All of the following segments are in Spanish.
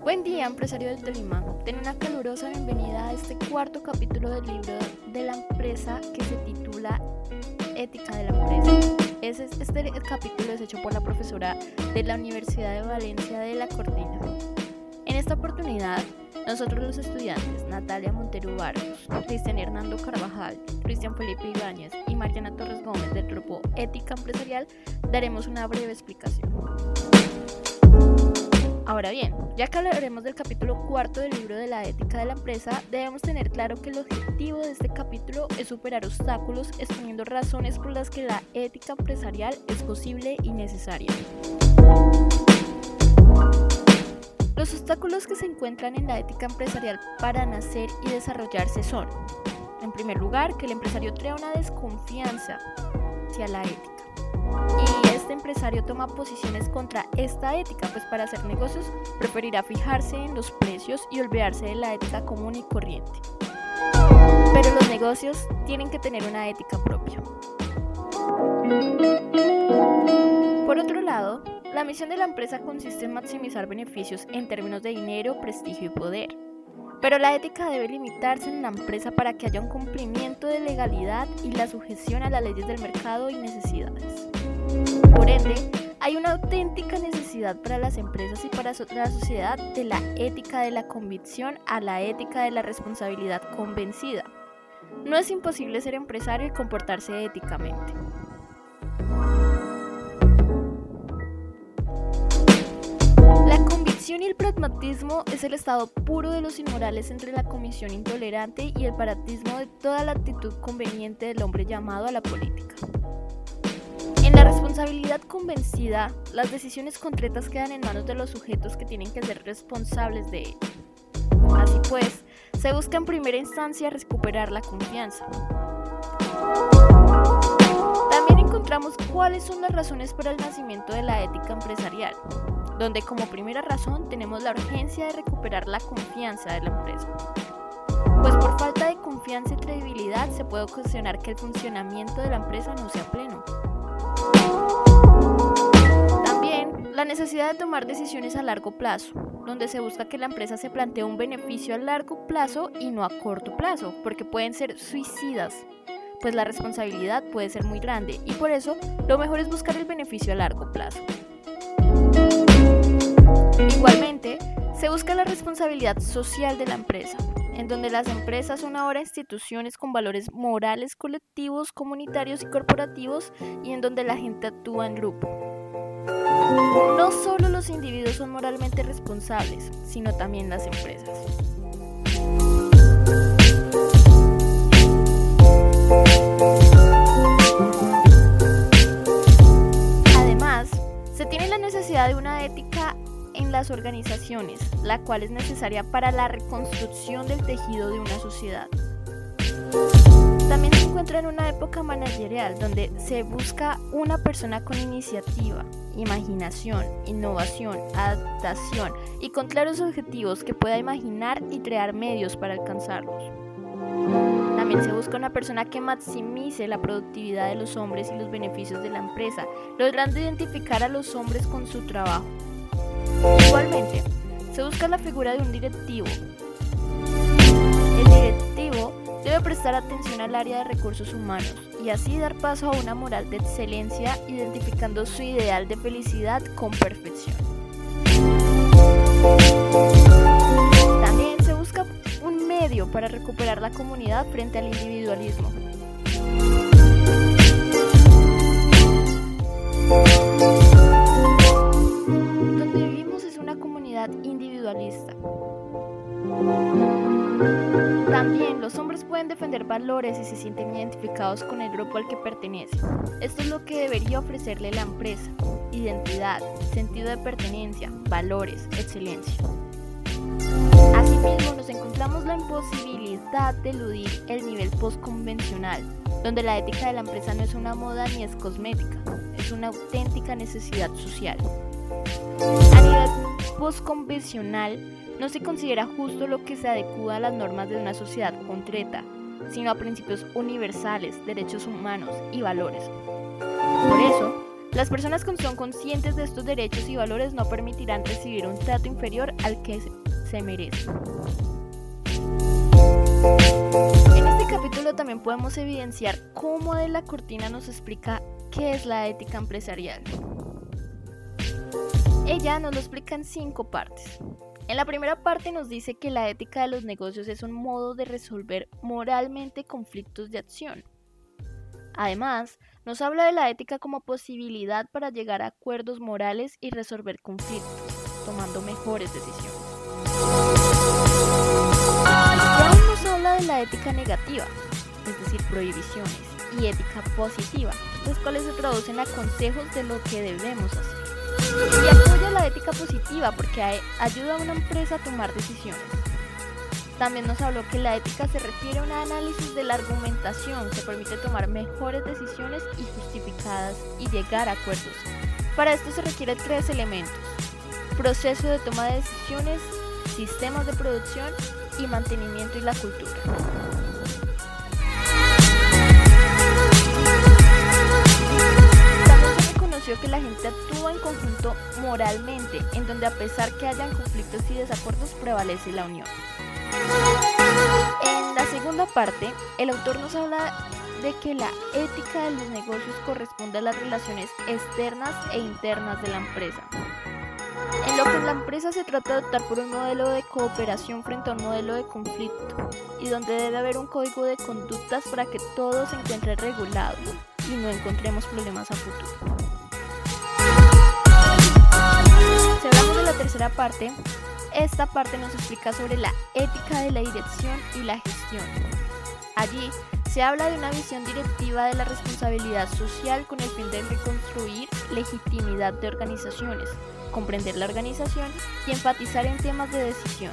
Buen día, empresario del Tolima. Ten una calurosa bienvenida a este cuarto capítulo del libro de la empresa que se titula Ética de la empresa. Este, este capítulo es hecho por la profesora de la Universidad de Valencia de La Cortina. En esta oportunidad, nosotros los estudiantes, Natalia Montero Barros, Cristian Hernando Carvajal, Cristian Felipe Ibáñez y Mariana Torres Gómez del grupo Ética Empresarial, daremos una breve explicación. Ahora bien, ya que hablaremos del capítulo cuarto del libro de la ética de la empresa, debemos tener claro que el objetivo de este capítulo es superar obstáculos exponiendo razones por las que la ética empresarial es posible y necesaria. Los obstáculos que se encuentran en la ética empresarial para nacer y desarrollarse son, en primer lugar, que el empresario crea una desconfianza hacia la ética. Y este empresario toma posiciones contra esta ética, pues para hacer negocios preferirá fijarse en los precios y olvidarse de la ética común y corriente. Pero los negocios tienen que tener una ética propia. Por otro lado, la misión de la empresa consiste en maximizar beneficios en términos de dinero, prestigio y poder. Pero la ética debe limitarse en la empresa para que haya un cumplimiento de legalidad y la sujeción a las leyes del mercado y necesidades. Por ende, hay una auténtica necesidad para las empresas y para la sociedad de la ética de la convicción a la ética de la responsabilidad convencida. No es imposible ser empresario y comportarse éticamente. y el pragmatismo es el estado puro de los inmorales entre la comisión intolerante y el paratismo de toda la actitud conveniente del hombre llamado a la política. En la responsabilidad convencida, las decisiones concretas quedan en manos de los sujetos que tienen que ser responsables de ello. Así pues, se busca en primera instancia recuperar la confianza. También encontramos cuáles son las razones para el nacimiento de la ética empresarial donde como primera razón tenemos la urgencia de recuperar la confianza de la empresa. Pues por falta de confianza y credibilidad se puede ocasionar que el funcionamiento de la empresa no sea pleno. También la necesidad de tomar decisiones a largo plazo, donde se busca que la empresa se plantee un beneficio a largo plazo y no a corto plazo, porque pueden ser suicidas, pues la responsabilidad puede ser muy grande y por eso lo mejor es buscar el beneficio a largo plazo. Igualmente, se busca la responsabilidad social de la empresa, en donde las empresas son ahora instituciones con valores morales colectivos, comunitarios y corporativos y en donde la gente actúa en grupo. No solo los individuos son moralmente responsables, sino también las empresas. Además, se tiene la necesidad de una ética las organizaciones, la cual es necesaria para la reconstrucción del tejido de una sociedad. También se encuentra en una época managerial donde se busca una persona con iniciativa, imaginación, innovación, adaptación y con claros objetivos que pueda imaginar y crear medios para alcanzarlos. También se busca una persona que maximice la productividad de los hombres y los beneficios de la empresa, logrando identificar a los hombres con su trabajo Igualmente, se busca la figura de un directivo. El directivo debe prestar atención al área de recursos humanos y así dar paso a una moral de excelencia identificando su ideal de felicidad con perfección. También se busca un medio para recuperar la comunidad frente al individualismo. También los hombres pueden defender valores y se sienten identificados con el grupo al que pertenecen. Esto es lo que debería ofrecerle la empresa. Identidad, sentido de pertenencia, valores, excelencia. Asimismo, nos encontramos la imposibilidad de eludir el nivel postconvencional, donde la ética de la empresa no es una moda ni es cosmética, es una auténtica necesidad social. Postconvencional no se considera justo lo que se adecua a las normas de una sociedad concreta, sino a principios universales, derechos humanos y valores. Por eso, Las personas que son conscientes de estos derechos y valores no permitirán recibir un trato inferior al que se merece. En este capítulo también podemos evidenciar cómo de la Cortina nos explica qué es la ética empresarial. Ella nos lo explica en cinco partes. En la primera parte nos dice que la ética de los negocios es un modo de resolver moralmente conflictos de acción. Además, nos habla de la ética como posibilidad para llegar a acuerdos morales y resolver conflictos, tomando mejores decisiones. Aún nos habla de la ética negativa, es decir, prohibiciones, y ética positiva, los cuales se traducen a consejos de lo que debemos hacer. Y apoya la ética positiva porque ayuda a una empresa a tomar decisiones. También nos habló que la ética se refiere a un análisis de la argumentación que permite tomar mejores decisiones y justificadas y llegar a acuerdos. Para esto se requieren tres elementos. Proceso de toma de decisiones, sistemas de producción y mantenimiento y la cultura. Que la gente actúa en conjunto moralmente, en donde a pesar que hayan conflictos y desacuerdos prevalece la unión. En la segunda parte, el autor nos habla de que la ética de los negocios corresponde a las relaciones externas e internas de la empresa. En lo que en la empresa se trata de optar por un modelo de cooperación frente a un modelo de conflicto, y donde debe haber un código de conductas para que todo se encuentre regulado y no encontremos problemas a futuro. Parte, esta parte nos explica sobre la ética de la dirección y la gestión. Allí se habla de una visión directiva de la responsabilidad social con el fin de reconstruir legitimidad de organizaciones, comprender la organización y enfatizar en temas de decisión.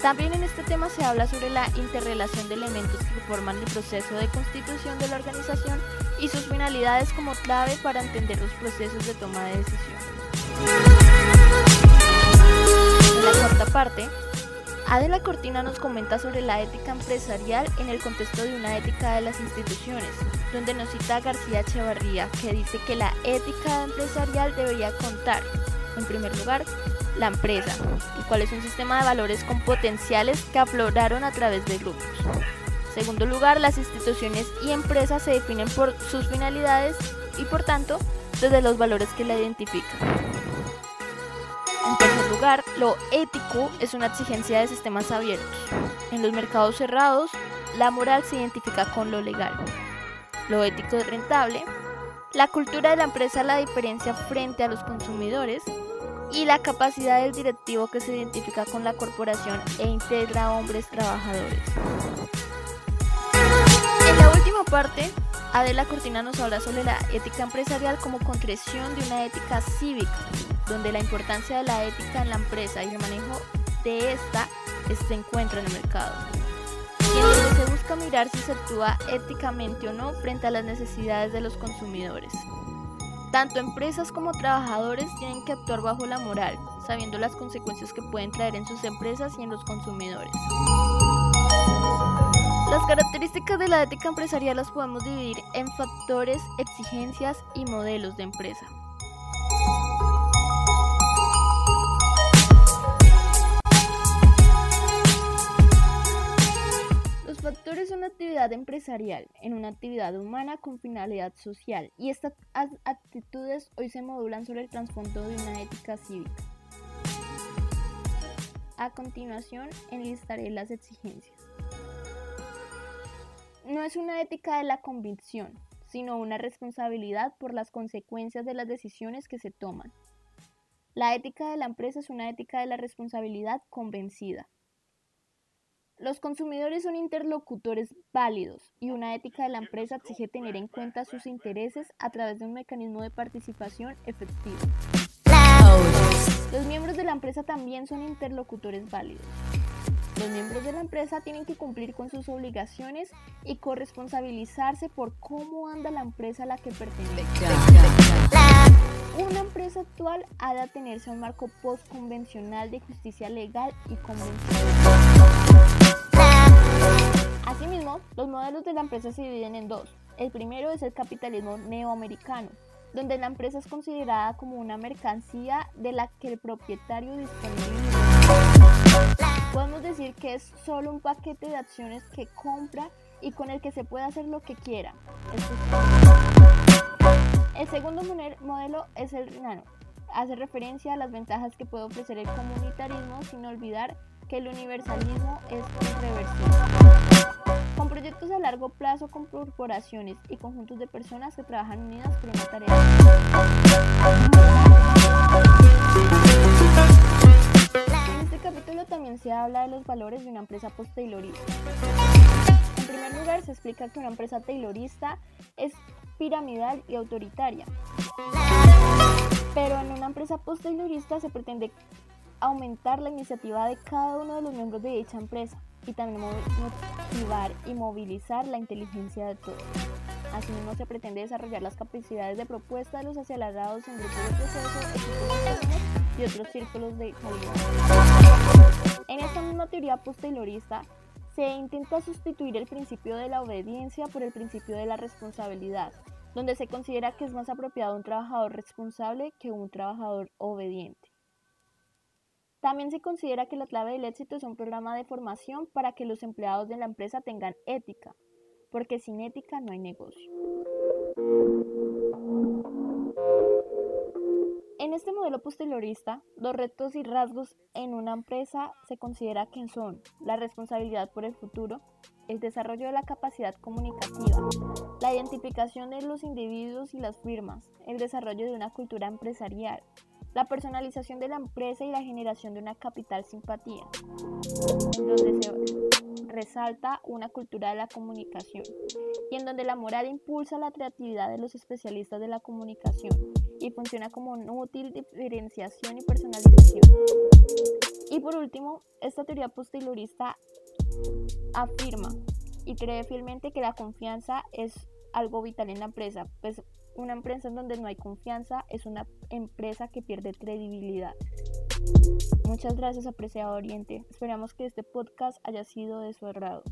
También en este tema se habla sobre la interrelación de elementos que forman el proceso de constitución de la organización y sus finalidades como clave para entender los procesos de toma de decisión. En la cuarta parte, Adela Cortina nos comenta sobre la ética empresarial en el contexto de una ética de las instituciones, donde nos cita a García Echevarría, que dice que la ética empresarial debería contar, en primer lugar, la empresa, y cuál es un sistema de valores con potenciales que afloraron a través de grupos. Segundo lugar, las instituciones y empresas se definen por sus finalidades y por tanto desde los valores que la identifican. Lugar, lo ético es una exigencia de sistemas abiertos. En los mercados cerrados, la moral se identifica con lo legal. Lo ético es rentable. La cultura de la empresa la diferencia frente a los consumidores y la capacidad del directivo que se identifica con la corporación e integra hombres trabajadores. En la última parte, Adela Cortina nos habla sobre la ética empresarial como concreción de una ética cívica, donde la importancia de la ética en la empresa y el manejo de esta se encuentra en el mercado. Y donde se busca mirar si se actúa éticamente o no frente a las necesidades de los consumidores. Tanto empresas como trabajadores tienen que actuar bajo la moral, sabiendo las consecuencias que pueden traer en sus empresas y en los consumidores. Las características de la ética empresarial las podemos dividir en factores, exigencias y modelos de empresa. factores son una actividad empresarial en una actividad humana con finalidad social y estas actitudes hoy se modulan sobre el trasfondo de una ética cívica. A continuación enlistaré las exigencias. No es una ética de la convicción, sino una responsabilidad por las consecuencias de las decisiones que se toman. La ética de la empresa es una ética de la responsabilidad convencida. Los consumidores son interlocutores válidos y una ética de la empresa exige tener en cuenta sus intereses a través de un mecanismo de participación efectivo. Los miembros de la empresa también son interlocutores válidos. Los miembros de la empresa tienen que cumplir con sus obligaciones y corresponsabilizarse por cómo anda la empresa a la que pertenece. Una empresa actual ha de atenerse a un marco postconvencional de justicia legal y convencional. Asimismo, los modelos de la empresa se dividen en dos. El primero es el capitalismo neoamericano, donde la empresa es considerada como una mercancía de la que el propietario dispone. Podemos decir que es solo un paquete de acciones que compra y con el que se puede hacer lo que quiera. El segundo modelo es el nano. Hace referencia a las ventajas que puede ofrecer el comunitarismo sin olvidar que el universalismo es irreversible. Con proyectos a largo plazo con corporaciones y conjuntos de personas que trabajan unidas por una tarea. Se habla de los valores de una empresa post-taylorista. En primer lugar, se explica que una empresa taylorista es piramidal y autoritaria. Pero en una empresa post-taylorista se pretende aumentar la iniciativa de cada uno de los miembros de dicha empresa y también motivar y movilizar la inteligencia de todos. Asimismo, se pretende desarrollar las capacidades de propuesta de los acelerados en grupos de proceso, equipos de y otros círculos de calidad. En esta misma teoría post-taylorista, se intenta sustituir el principio de la obediencia por el principio de la responsabilidad, donde se considera que es más apropiado un trabajador responsable que un trabajador obediente. También se considera que la clave del éxito es un programa de formación para que los empleados de la empresa tengan ética, porque sin ética no hay negocio. Este modelo posteriorista, los retos y rasgos en una empresa se considera que son la responsabilidad por el futuro, el desarrollo de la capacidad comunicativa, la identificación de los individuos y las firmas, el desarrollo de una cultura empresarial, la personalización de la empresa y la generación de una capital simpatía, donde se resalta una cultura de la comunicación y en donde la moral impulsa la creatividad de los especialistas de la comunicación y funciona como una útil diferenciación y personalización. Y por último, esta teoría posteriorista afirma y cree fielmente que la confianza es algo vital en la empresa, pues una empresa en donde no hay confianza es una empresa que pierde credibilidad. Muchas gracias, apreciado Oriente. Esperamos que este podcast haya sido de su agrado.